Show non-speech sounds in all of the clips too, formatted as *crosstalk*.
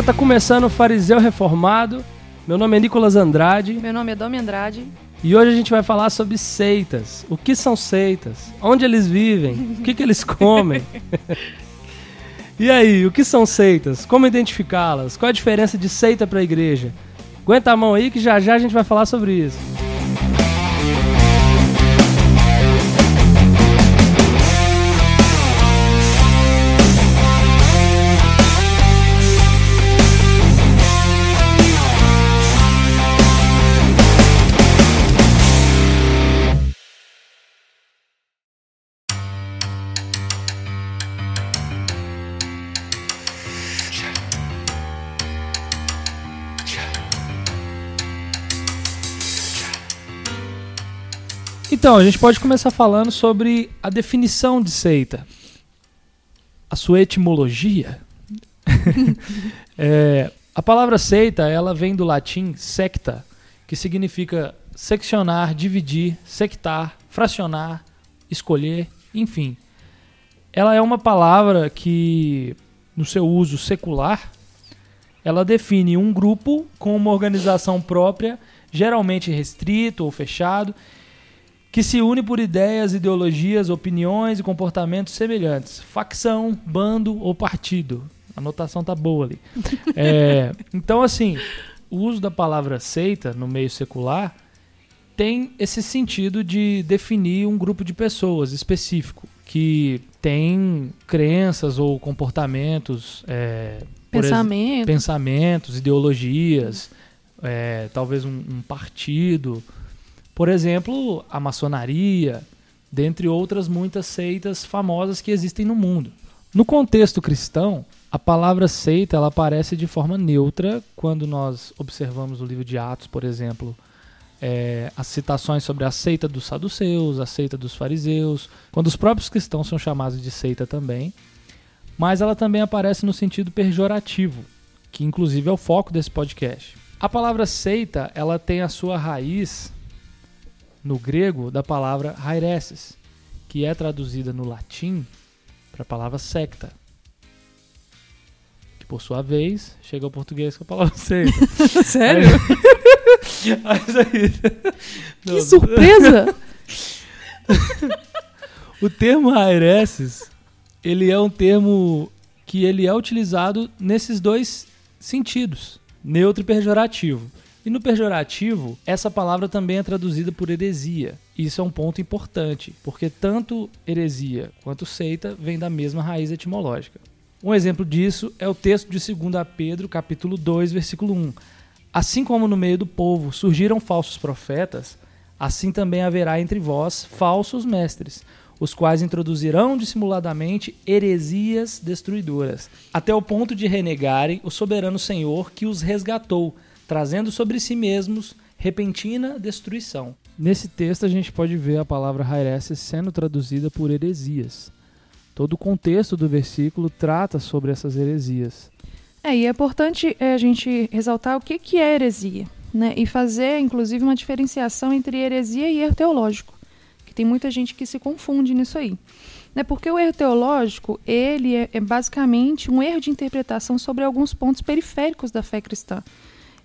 galera, tá começando o Fariseu Reformado. Meu nome é Nicolas Andrade Meu nome é Domi Andrade. e hoje a gente vai falar sobre seitas. O que são seitas? Onde eles vivem? O que, que eles comem? *laughs* e aí, o que são seitas? Como identificá-las? Qual a diferença de seita para igreja? Aguenta a mão aí que já já a gente vai falar sobre isso. Então, a gente pode começar falando sobre a definição de seita. A sua etimologia. *laughs* É, a palavra seita, ela vem do latim secta, que significa seccionar, dividir, sectar, fracionar, escolher, enfim. Ela é uma palavra que, no seu uso secular, ela define um grupo com uma organização própria, geralmente restrito ou fechado, que se une por ideias, ideologias, opiniões e comportamentos semelhantes. Facção, bando ou partido. A anotação tá boa ali. *laughs* É, então, assim, o uso da palavra seita no meio secular tem esse sentido de definir um grupo de pessoas específico que tem crenças ou comportamentos, é, ex- pensamentos, ideologias, é, talvez um, um partido. Por exemplo, a maçonaria, dentre outras muitas seitas famosas que existem no mundo. No contexto cristão, a palavra seita ela aparece de forma neutra quando nós observamos o livro de Atos, por exemplo, é, as citações sobre a seita dos saduceus, a seita dos fariseus, quando os próprios cristãos são chamados de seita também. Mas ela também aparece no sentido pejorativo, que inclusive é o foco desse podcast. A palavra seita, ela tem a sua raiz no grego da palavra haireses, que é traduzida no latim para a palavra secta. Que por sua vez chega ao português com a palavra *laughs* seita. *laughs* Sério? *laughs* Que surpresa! O termo haireses, ele é um termo que ele é utilizado nesses dois sentidos, neutro e pejorativo. E no pejorativo, essa palavra também é traduzida por heresia. Isso é um ponto importante, porque tanto heresia quanto seita vêm da mesma raiz etimológica. Um exemplo disso é o texto de 2 Pedro, capítulo 2, versículo 1. Assim como no meio do povo surgiram falsos profetas, assim também haverá entre vós falsos mestres, os quais introduzirão dissimuladamente heresias destruidoras, até o ponto de renegarem o soberano Senhor que os resgatou, trazendo sobre si mesmos repentina destruição. Nesse texto a gente pode ver a palavra Haireses sendo traduzida por heresias. Todo o contexto do versículo trata sobre essas heresias. É, e é importante é, a gente ressaltar o que, que é heresia, né? E fazer, inclusive, uma diferenciação entre heresia e erro teológico, que tem muita gente que se confunde nisso aí. Né? Porque o erro teológico, ele é, é basicamente um erro de interpretação sobre alguns pontos periféricos da fé cristã.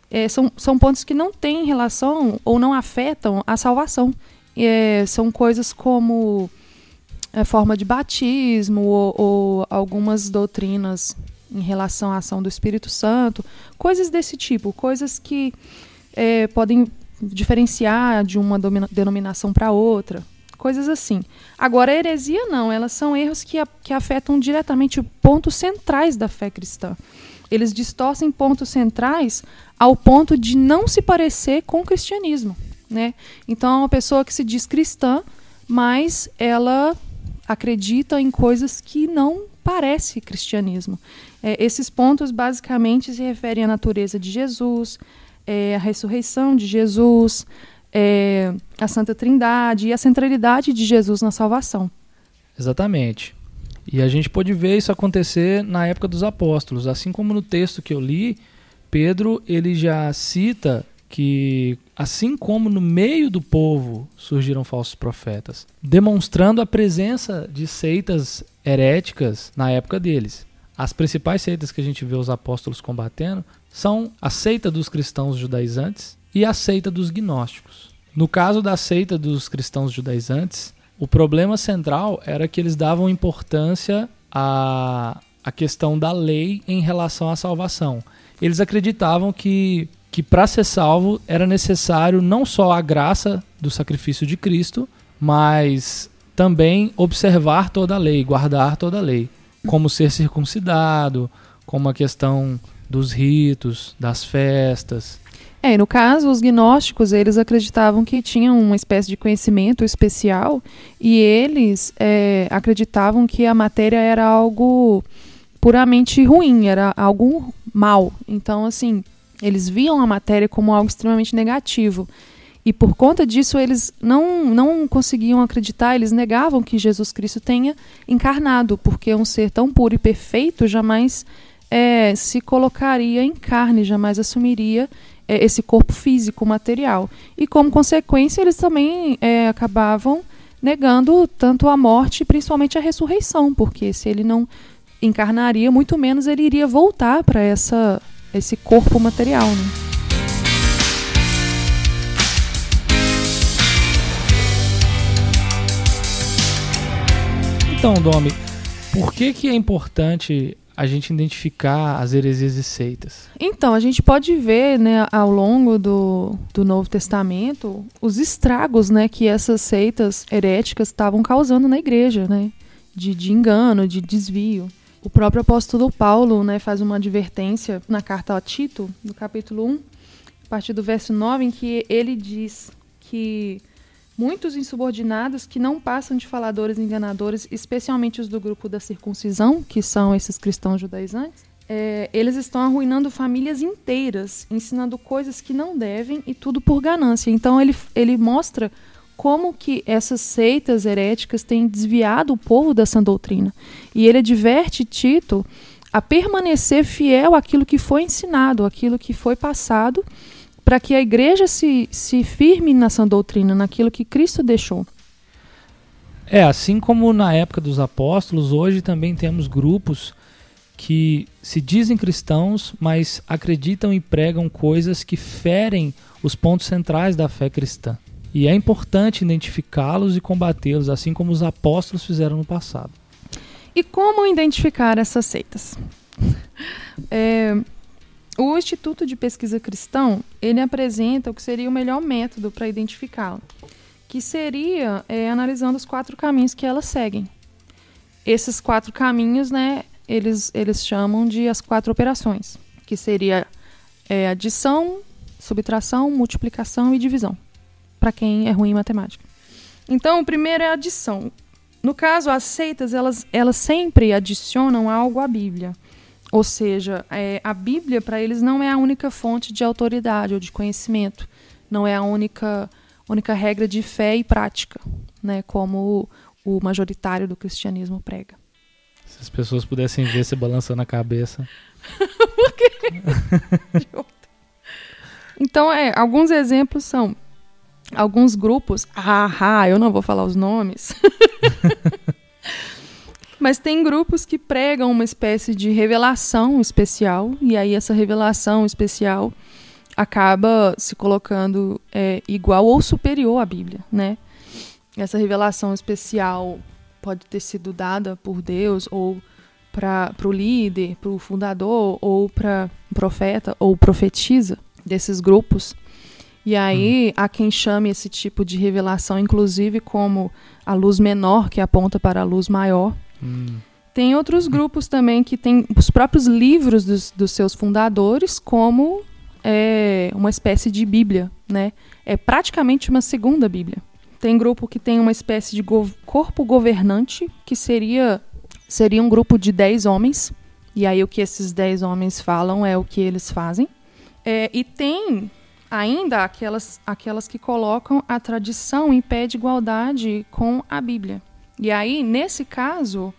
É, são, são pontos que não têm relação ou não afetam a salvação. É, são coisas como a forma de batismo ou, ou algumas doutrinas em relação à ação do Espírito Santo, coisas desse tipo, coisas que é, podem diferenciar de uma denominação para outra, coisas assim. Agora, a heresia não, elas são erros que, a- que afetam diretamente pontos centrais da fé cristã. Eles distorcem pontos centrais ao ponto de não se parecer com o cristianismo. Né? Então, é uma pessoa que se diz cristã, mas ela acredita em coisas que não parece cristianismo. É, esses pontos basicamente se referem à natureza de Jesus, é, à ressurreição de Jesus, é, à Santa Trindade e à centralidade de Jesus na salvação. Exatamente. E a gente pôde ver isso acontecer na época dos apóstolos, assim como no texto que eu li, Pedro ele já cita que assim como no meio do povo surgiram falsos profetas, demonstrando a presença de seitas heréticas na época deles. as principais seitas que a gente vê os apóstolos combatendo são a seita dos cristãos judaizantes e a seita dos gnósticos. No caso da seita dos cristãos judaizantes, o problema central era que eles davam importância à, à questão da lei em relação à salvação. Eles acreditavam que, que para ser salvo era necessário não só a graça do sacrifício de Cristo, mas também observar toda a lei, guardar toda a lei, como ser circuncidado, como a questão dos ritos, das festas. É, no caso, os gnósticos, eles acreditavam que tinham uma espécie de conhecimento especial e eles é, acreditavam que a matéria era algo puramente ruim, era algo mal. Então, assim, eles viam a matéria como algo extremamente negativo. E por conta disso, eles não, não conseguiam acreditar, eles negavam que Jesus Cristo tenha encarnado, porque um ser tão puro e perfeito jamais é, se colocaria em carne, jamais assumiria é, esse corpo físico, material. E como consequência, eles também é, acabavam negando tanto a morte, principalmente a ressurreição, porque se ele não encarnaria, muito menos ele iria voltar para essa esse corpo material. Né? Então, Domi, por que, que é importante a gente identificar as heresias e seitas? Então, a gente pode ver, né, ao longo do, do Novo Testamento, os estragos, né, que essas seitas heréticas estavam causando na igreja, né, de, de engano, de desvio. O próprio apóstolo Paulo, né, faz uma advertência na carta a Tito, no capítulo 1, a partir do verso 9, em que ele diz que Muitos insubordinados que não passam de faladores enganadores, especialmente os do grupo da circuncisão, que são esses cristãos judaizantes, é, eles estão arruinando famílias inteiras, ensinando coisas que não devem e tudo por ganância. Então ele, ele mostra como que essas seitas heréticas têm desviado o povo sã doutrina. E ele adverte Tito a permanecer fiel àquilo que foi ensinado, àquilo que foi passado para que a igreja se, se firme nessa doutrina, naquilo que Cristo deixou. É, assim como na época dos apóstolos, hoje também temos grupos que se dizem cristãos, mas acreditam e pregam coisas que ferem os pontos centrais da fé cristã. E é importante identificá-los e combatê-los, assim como os apóstolos fizeram no passado. E como identificar essas seitas? *laughs* É, o Instituto de Pesquisa Cristão, ele apresenta o que seria o melhor método para identificá-lo, que seria é, analisando os quatro caminhos que elas seguem. Esses quatro caminhos, né, eles, eles chamam de as quatro operações, que seria é, adição, subtração, multiplicação e divisão, para quem é ruim em matemática. Então, o primeiro é a adição. No caso, as seitas, elas, elas sempre adicionam algo à Bíblia. Ou seja, é, a Bíblia para eles não é a única fonte de autoridade ou de conhecimento, não é a única, única regra de fé e prática, né, como o, o majoritário do cristianismo prega. Se as pessoas pudessem ver você balançando a cabeça. *laughs* Por quê? *laughs* então, é, alguns exemplos são alguns grupos. Ah, ah eu não vou falar os nomes. *laughs* Mas tem grupos que pregam uma espécie de revelação especial, e aí essa revelação especial acaba se colocando é, igual ou superior à Bíblia, né? Essa revelação especial pode ter sido dada por Deus ou para o líder, para o fundador, ou para o profeta ou profetiza desses grupos. E aí hum. há quem chame esse tipo de revelação, inclusive, como a luz menor que aponta para a luz maior. Tem outros grupos também que têm os próprios livros dos, dos seus fundadores como é, uma espécie de Bíblia, né? É praticamente uma segunda Bíblia. Tem grupo que tem uma espécie de corpo governante, que seria, seria um grupo de dez homens. E aí o que esses dez homens falam é o que eles fazem. É, e tem ainda aquelas, aquelas que colocam a tradição em pé de igualdade com a Bíblia. E aí, nesse caso,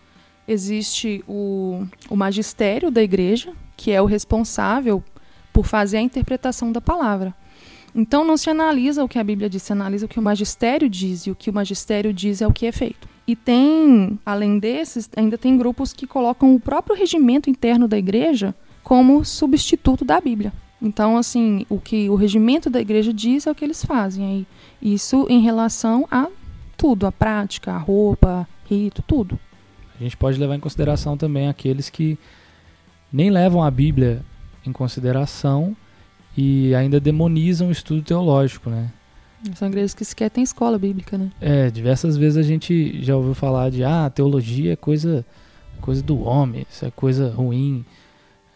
existe o, o magistério da igreja, que é o responsável por fazer a interpretação da palavra. Então não se analisa o que a Bíblia diz, se analisa o que o magistério diz, e o que o magistério diz é o que é feito. E tem, além desses, ainda tem grupos que colocam o próprio regimento interno da igreja como substituto da Bíblia. Então, assim, o que o regimento da igreja diz é o que eles fazem. Aí, isso em relação a tudo, a prática, a roupa, rito, tudo. A gente pode levar em consideração também aqueles que nem levam a Bíblia em consideração e ainda demonizam o estudo teológico, né? São igrejas que sequer têm escola bíblica, né? É, diversas vezes a gente já ouviu falar de ah, teologia é coisa, coisa do homem, isso é coisa ruim.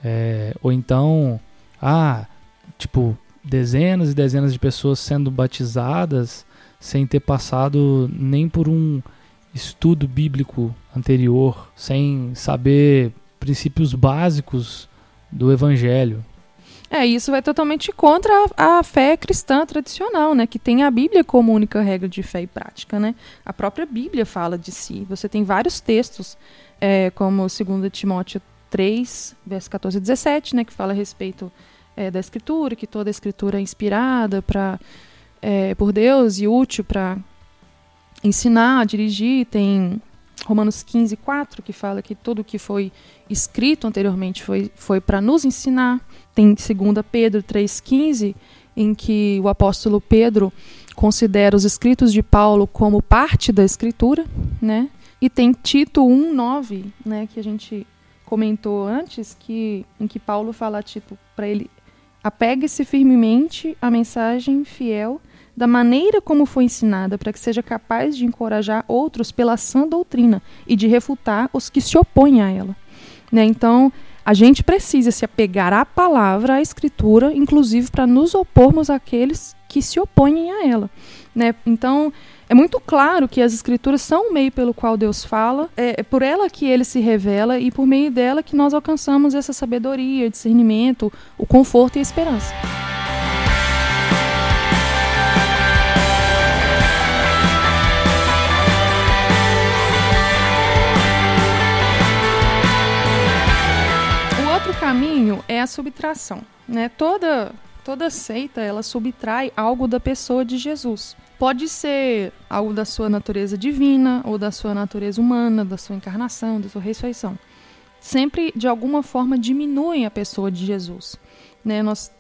É, ou então, ah, tipo, dezenas e dezenas de pessoas sendo batizadas sem ter passado nem por um estudo bíblico anterior, sem saber princípios básicos do evangelho. É, isso vai totalmente contra a, a, fé cristã tradicional, né? Que tem a Bíblia como única regra de fé e prática, né? A própria Bíblia fala de si. Você tem vários textos, é, como 2 Timóteo 3, verso 14 e 17, né? Que fala a respeito é, da Escritura, que toda a Escritura é inspirada pra, é, por Deus e útil para ensinar, dirigir. Tem Romanos 15, 4, que fala que tudo que foi escrito anteriormente foi, foi para nos ensinar. Tem 2 Pedro 3,15, em que o apóstolo Pedro considera os escritos de Paulo como parte da escritura, né? E tem Tito 1,9, né, que a gente comentou antes, que, em que Paulo fala Tito para ele apegue-se firmemente à mensagem fiel da maneira como foi ensinada, para que seja capaz de encorajar outros pela sã doutrina e de refutar os que se opõem a ela. Né? Então, a gente precisa se apegar à palavra, à escritura, inclusive para nos opormos àqueles que se opõem a ela. Né? Então, é muito claro que as escrituras são o meio pelo qual Deus fala, é, é por ela que ele se revela e por meio dela que nós alcançamos essa sabedoria, discernimento, o conforto e a esperança. Caminho é a subtração. Né? Toda, toda seita ela subtrai algo da pessoa de Jesus. Pode ser algo da sua natureza divina ou da sua natureza humana, da sua encarnação, da sua ressurreição. Sempre, de alguma forma, diminuem a pessoa de Jesus. Né? Nós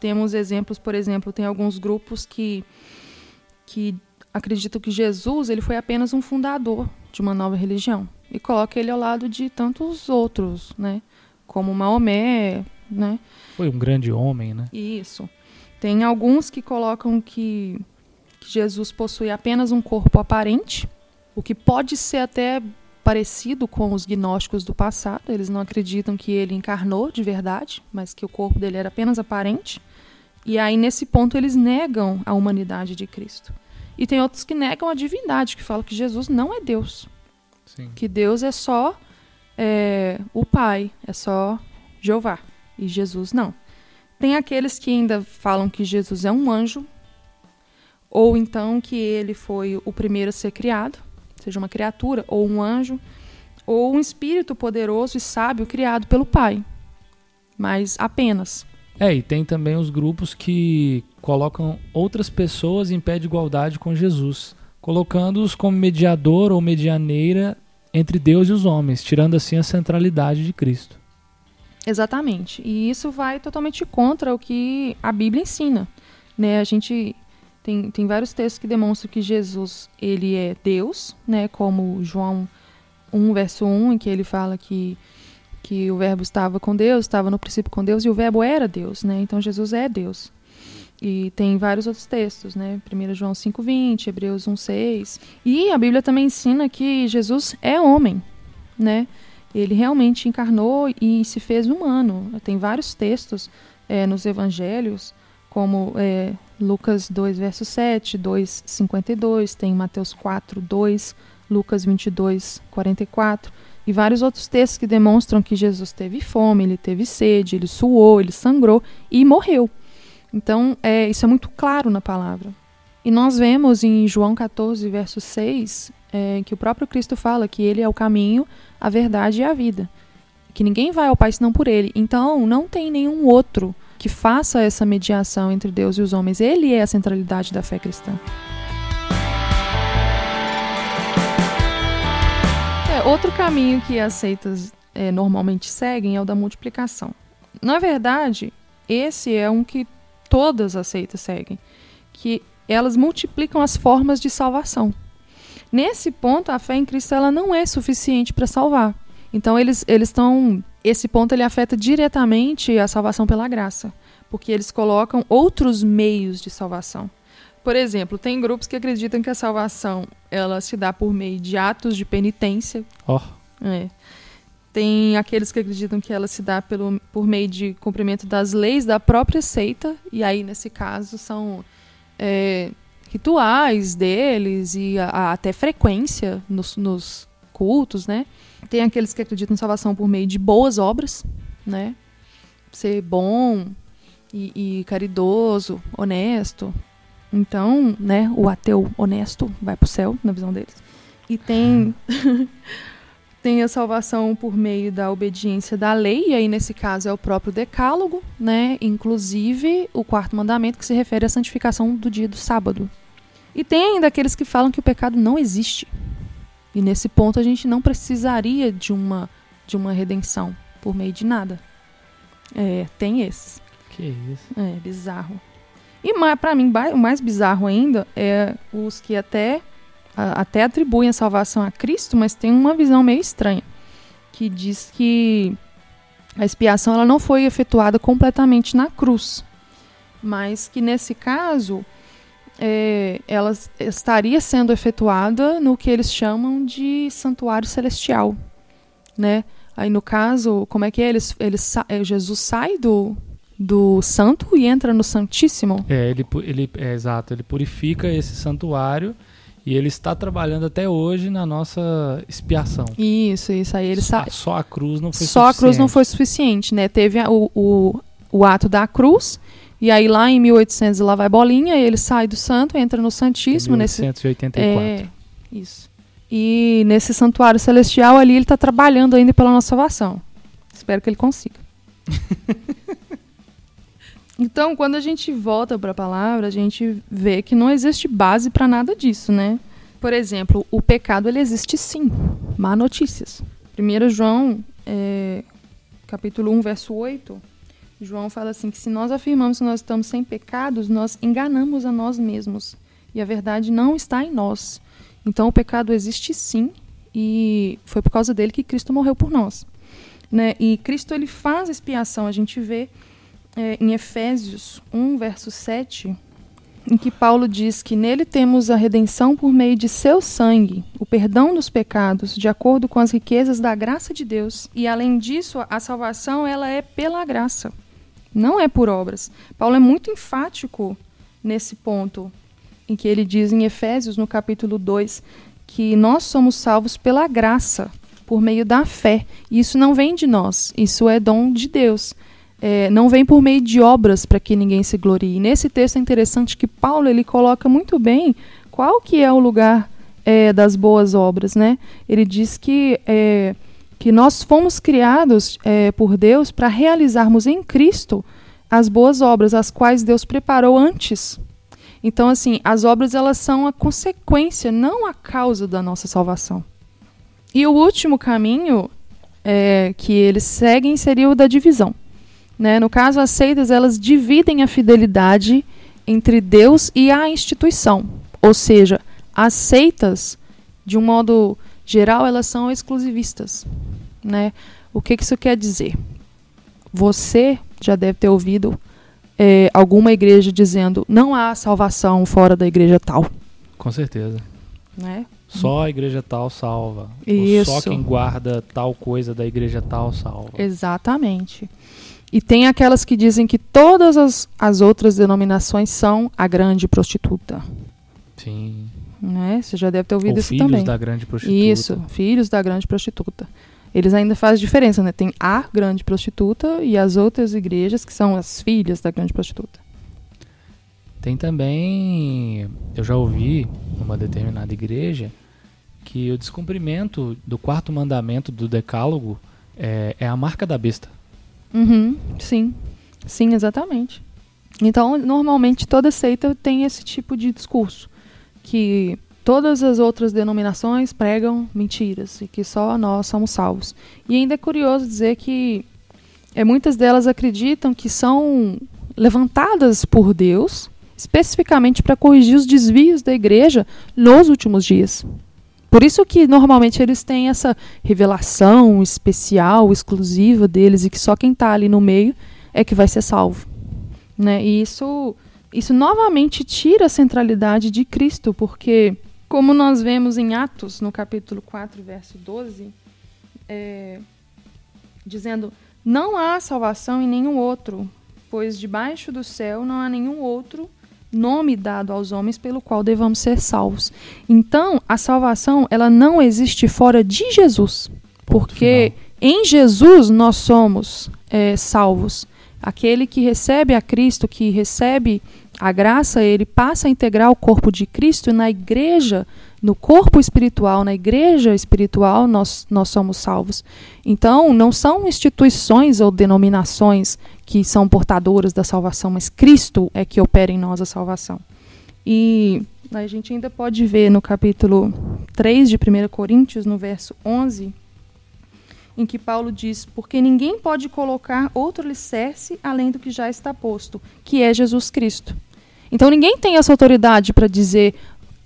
temos exemplos, por exemplo, tem alguns grupos que, que acreditam que Jesus ele foi apenas um fundador de uma nova religião e coloca ele ao lado de tantos outros, né? Como Maomé, né? Foi um grande homem, né? Isso. Tem alguns que colocam que, que Jesus possui apenas um corpo aparente, o que pode ser até parecido com os gnósticos do passado. Eles não acreditam que ele encarnou de verdade, mas que o corpo dele era apenas aparente. E aí, nesse ponto, eles negam a humanidade de Cristo. E tem outros que negam a divindade, que falam que Jesus não é Deus. Sim. Que Deus é só é, o Pai, é só Jeová. E Jesus não. Tem aqueles que ainda falam que Jesus é um anjo, ou então que ele foi o primeiro a ser criado, seja uma criatura, ou um anjo, ou um espírito poderoso e sábio criado pelo Pai. Mas apenas. É, e tem também os grupos que colocam outras pessoas em pé de igualdade com Jesus, colocando-os como mediador ou medianeira entre Deus e os homens, tirando assim a centralidade de Cristo. Exatamente. E isso vai totalmente contra o que a Bíblia ensina. Né? A gente tem, tem vários textos que demonstram que Jesus ele é Deus, né? como João 1, verso 1, em que ele fala que, que o verbo estava com Deus, estava no princípio com Deus, e o verbo era Deus. Né? Então Jesus é Deus. E tem vários outros textos, né? 1 João 5,20, Hebreus 1,6. E a Bíblia também ensina que Jesus é homem, né? Ele realmente encarnou e se fez humano. Tem vários textos é, nos evangelhos, como é, Lucas 2, verso 7, 2, 52, tem Mateus 4, 2, Lucas 22, 44 e vários outros textos que demonstram que Jesus teve fome, ele teve sede, ele suou, ele sangrou e morreu. Então, é, isso é muito claro na palavra. E nós vemos em João 14, verso 6, é, que o próprio Cristo fala que ele é o caminho, a verdade e a vida. Que ninguém vai ao Pai senão por ele. Então, não tem nenhum outro que faça essa mediação entre Deus e os homens. Ele é a centralidade da fé cristã. outro caminho que as seitas é, normalmente seguem é o da multiplicação. Na verdade, esse é um que todas as seitas seguem, que elas multiplicam as formas de salvação. Nesse ponto, a fé em Cristo ela não é suficiente para salvar. Então eles eles estão esse ponto ele afeta diretamente a salvação pela graça, porque eles colocam outros meios de salvação. Por exemplo, tem grupos que acreditam que a salvação ela se dá por meio de atos de penitência. Ó. É. Tem aqueles que acreditam que ela se dá pelo, por meio de cumprimento das leis da própria seita, e aí, nesse caso, são é, rituais deles e a, a, até frequência nos, nos cultos, né? Tem aqueles que acreditam em salvação por meio de boas obras, né? Ser bom e, e caridoso, honesto. Então, né, o ateu honesto vai pro céu, na visão deles. E tem *laughs* tem a salvação por meio da obediência da lei, e aí nesse caso é o próprio decálogo, né? Inclusive o quarto mandamento que se refere à santificação do dia do sábado. E tem ainda aqueles que falam que o pecado não existe. E nesse ponto a gente não precisaria de uma de uma redenção por meio de nada. É, tem esses. Que isso? É, bizarro. E para mim, o mais bizarro ainda é os que até até atribuem a salvação a Cristo, mas tem uma visão meio estranha, que diz que a expiação ela não foi efetuada completamente na cruz, mas que nesse caso é, ela estaria sendo efetuada no que eles chamam de santuário celestial, né? Aí no caso, como é que é? Eles, eles, é, Jesus sai do, do santo e entra no santíssimo? É, ele, ele é exato, ele purifica esse santuário e ele está trabalhando até hoje na nossa expiação. Isso, isso aí ele só, só a cruz não foi só suficiente. Só a cruz não foi suficiente, né? Teve a, o, o, o ato da cruz e aí lá em 1800 lá vai bolinha, ele sai do santo, entra no santíssimo 1884. Nesse, é, isso. E nesse santuário celestial ali ele está trabalhando ainda pela nossa salvação. Espero que ele consiga. *laughs* Então, quando a gente volta para a palavra, a gente vê que não existe base para nada disso, né? Por exemplo, o pecado ele existe sim. Má notícias. 1 João, é, capítulo 1, verso 8, João fala assim que se nós afirmamos que nós estamos sem pecados, nós enganamos a nós mesmos. E a verdade não está em nós. Então o pecado existe sim, e foi por causa dele que Cristo morreu por nós. Né? E Cristo ele faz expiação, a gente vê é, em Efésios 1, verso 7, em que Paulo diz que nele temos a redenção por meio de seu sangue, o perdão dos pecados, de acordo com as riquezas da graça de Deus. E além disso, a salvação ela é pela graça, não é por obras. Paulo é muito enfático nesse ponto, em que ele diz em Efésios, no capítulo 2, que nós somos salvos pela graça, por meio da fé. E isso não vem de nós, isso é dom de Deus é, não vem por meio de obras para que ninguém se glorie. E nesse texto é interessante que Paulo ele coloca muito bem qual que é o lugar é, das boas obras, né? Ele diz que é, que nós fomos criados é, por Deus para realizarmos em Cristo as boas obras, as quais Deus preparou antes. Então, assim, as obras elas são a consequência, não a causa da nossa salvação. E o último caminho é, que eles seguem seria o da divisão. Né? No caso, as seitas elas dividem a fidelidade entre Deus e a instituição. Ou seja, as seitas, de um modo geral, elas são exclusivistas. Né? O que, que isso quer dizer? Você já deve ter ouvido é, alguma igreja dizendo não há salvação fora da igreja tal. Com certeza. Né? Só a igreja tal salva. Isso. Ou só quem guarda tal coisa da igreja tal salva. Exatamente. E tem aquelas que dizem que todas as, as outras denominações são a grande prostituta. Sim. Né? Você já deve ter ouvido Ou isso filhos também. da grande prostituta. Isso, filhos da grande prostituta. Eles ainda fazem diferença, né? Tem a grande prostituta e as outras igrejas que são as filhas da grande prostituta. Tem também, eu já ouvi numa determinada igreja que o descumprimento do quarto mandamento do decálogo é, é a marca da besta. Uhum, sim, sim, exatamente. Então, normalmente toda seita tem esse tipo de discurso, que todas as outras denominações pregam mentiras e que só nós somos salvos. E ainda é curioso dizer que é, muitas delas acreditam que são levantadas por Deus especificamente para corrigir os desvios da igreja nos últimos dias. Por isso que normalmente eles têm essa revelação especial, exclusiva deles e que só quem está ali no meio é que vai ser salvo. Né? E isso, isso novamente tira a centralidade de Cristo, porque, como nós vemos em Atos, no capítulo 4, verso 12, é, dizendo: Não há salvação em nenhum outro, pois debaixo do céu não há nenhum outro nome dado aos homens pelo qual devamos ser salvos. Então, a salvação, ela não existe fora de Jesus, Ponto porque final. em Jesus nós somos é, salvos. Aquele que recebe a Cristo, que recebe a graça, ele passa a integrar o corpo de Cristo e na igreja, no corpo espiritual, na igreja espiritual, nós, nós somos salvos. Então, não são instituições ou denominações que são portadoras da salvação, mas Cristo é que opera em nós a salvação. E a gente ainda pode ver no capítulo 3 de 1 Coríntios, no verso 11, em que Paulo diz: Porque ninguém pode colocar outro alicerce além do que já está posto, que é Jesus Cristo. Então ninguém tem essa autoridade para dizer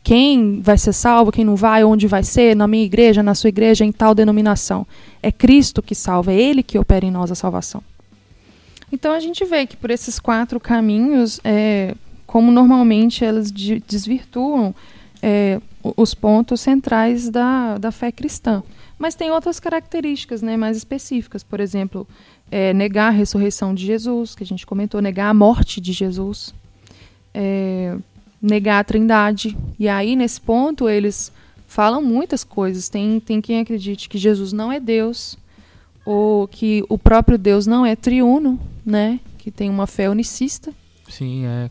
quem vai ser salvo, quem não vai, onde vai ser, na minha igreja, na sua igreja, em tal denominação. É Cristo que salva, é Ele que opera em nós a salvação. Então a gente vê que por esses quatro caminhos, é, como normalmente elas de, desvirtuam é, os pontos centrais da, da fé cristã. Mas tem outras características né, mais específicas, por exemplo, é, negar a ressurreição de Jesus, que a gente comentou, negar a morte de Jesus, é, negar a trindade. E aí, nesse ponto, eles falam muitas coisas. Tem, tem quem acredite que Jesus não é Deus, ou que o próprio Deus não é triuno, né? Que tem uma fé unicista. Sim, é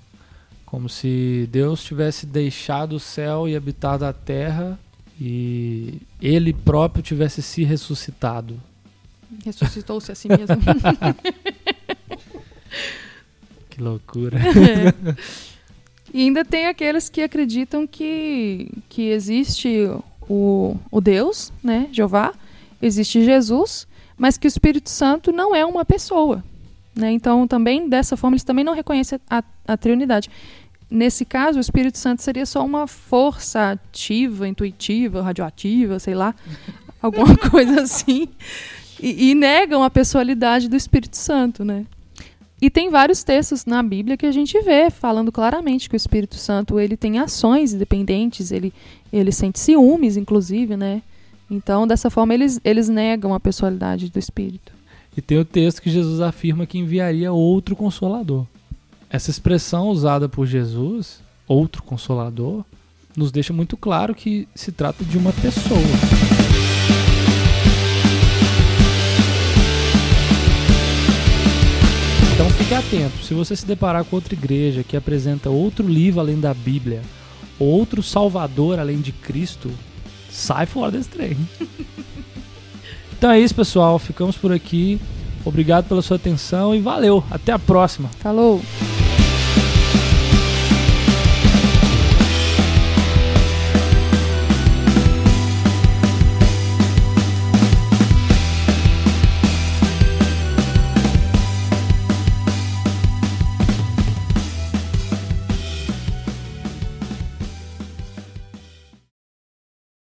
como se Deus tivesse deixado o céu e habitado a terra e ele próprio tivesse se ressuscitado. Ressuscitou-se a si mesmo. *laughs* que loucura. É. *laughs* E ainda tem aqueles que acreditam que, que existe o, o Deus, né, Jeová, existe Jesus, mas que o Espírito Santo não é uma pessoa. Né? Então, também dessa forma, eles também não reconhecem a, a Trinidade. Nesse caso, o Espírito Santo seria só uma força ativa, intuitiva, radioativa, sei lá, *laughs* alguma coisa assim. E, e, negam a pessoalidade do Espírito Santo, né? E tem vários textos na Bíblia que a gente vê falando claramente que o Espírito Santo ele tem ações independentes, ele, ele sente ciúmes, inclusive, né? Então, dessa forma, eles, eles negam a pessoalidade do Espírito. E tem o texto que Jesus afirma que enviaria outro consolador. Essa expressão usada por Jesus, outro consolador, nos deixa muito claro que se trata de uma pessoa. Então fique atento, se você se deparar com outra igreja que apresenta outro livro além da Bíblia, outro Salvador além de Cristo, sai fora desse trem. *laughs* então é isso, pessoal. Ficamos por aqui. Obrigado pela sua atenção e valeu. Até a próxima. Falou.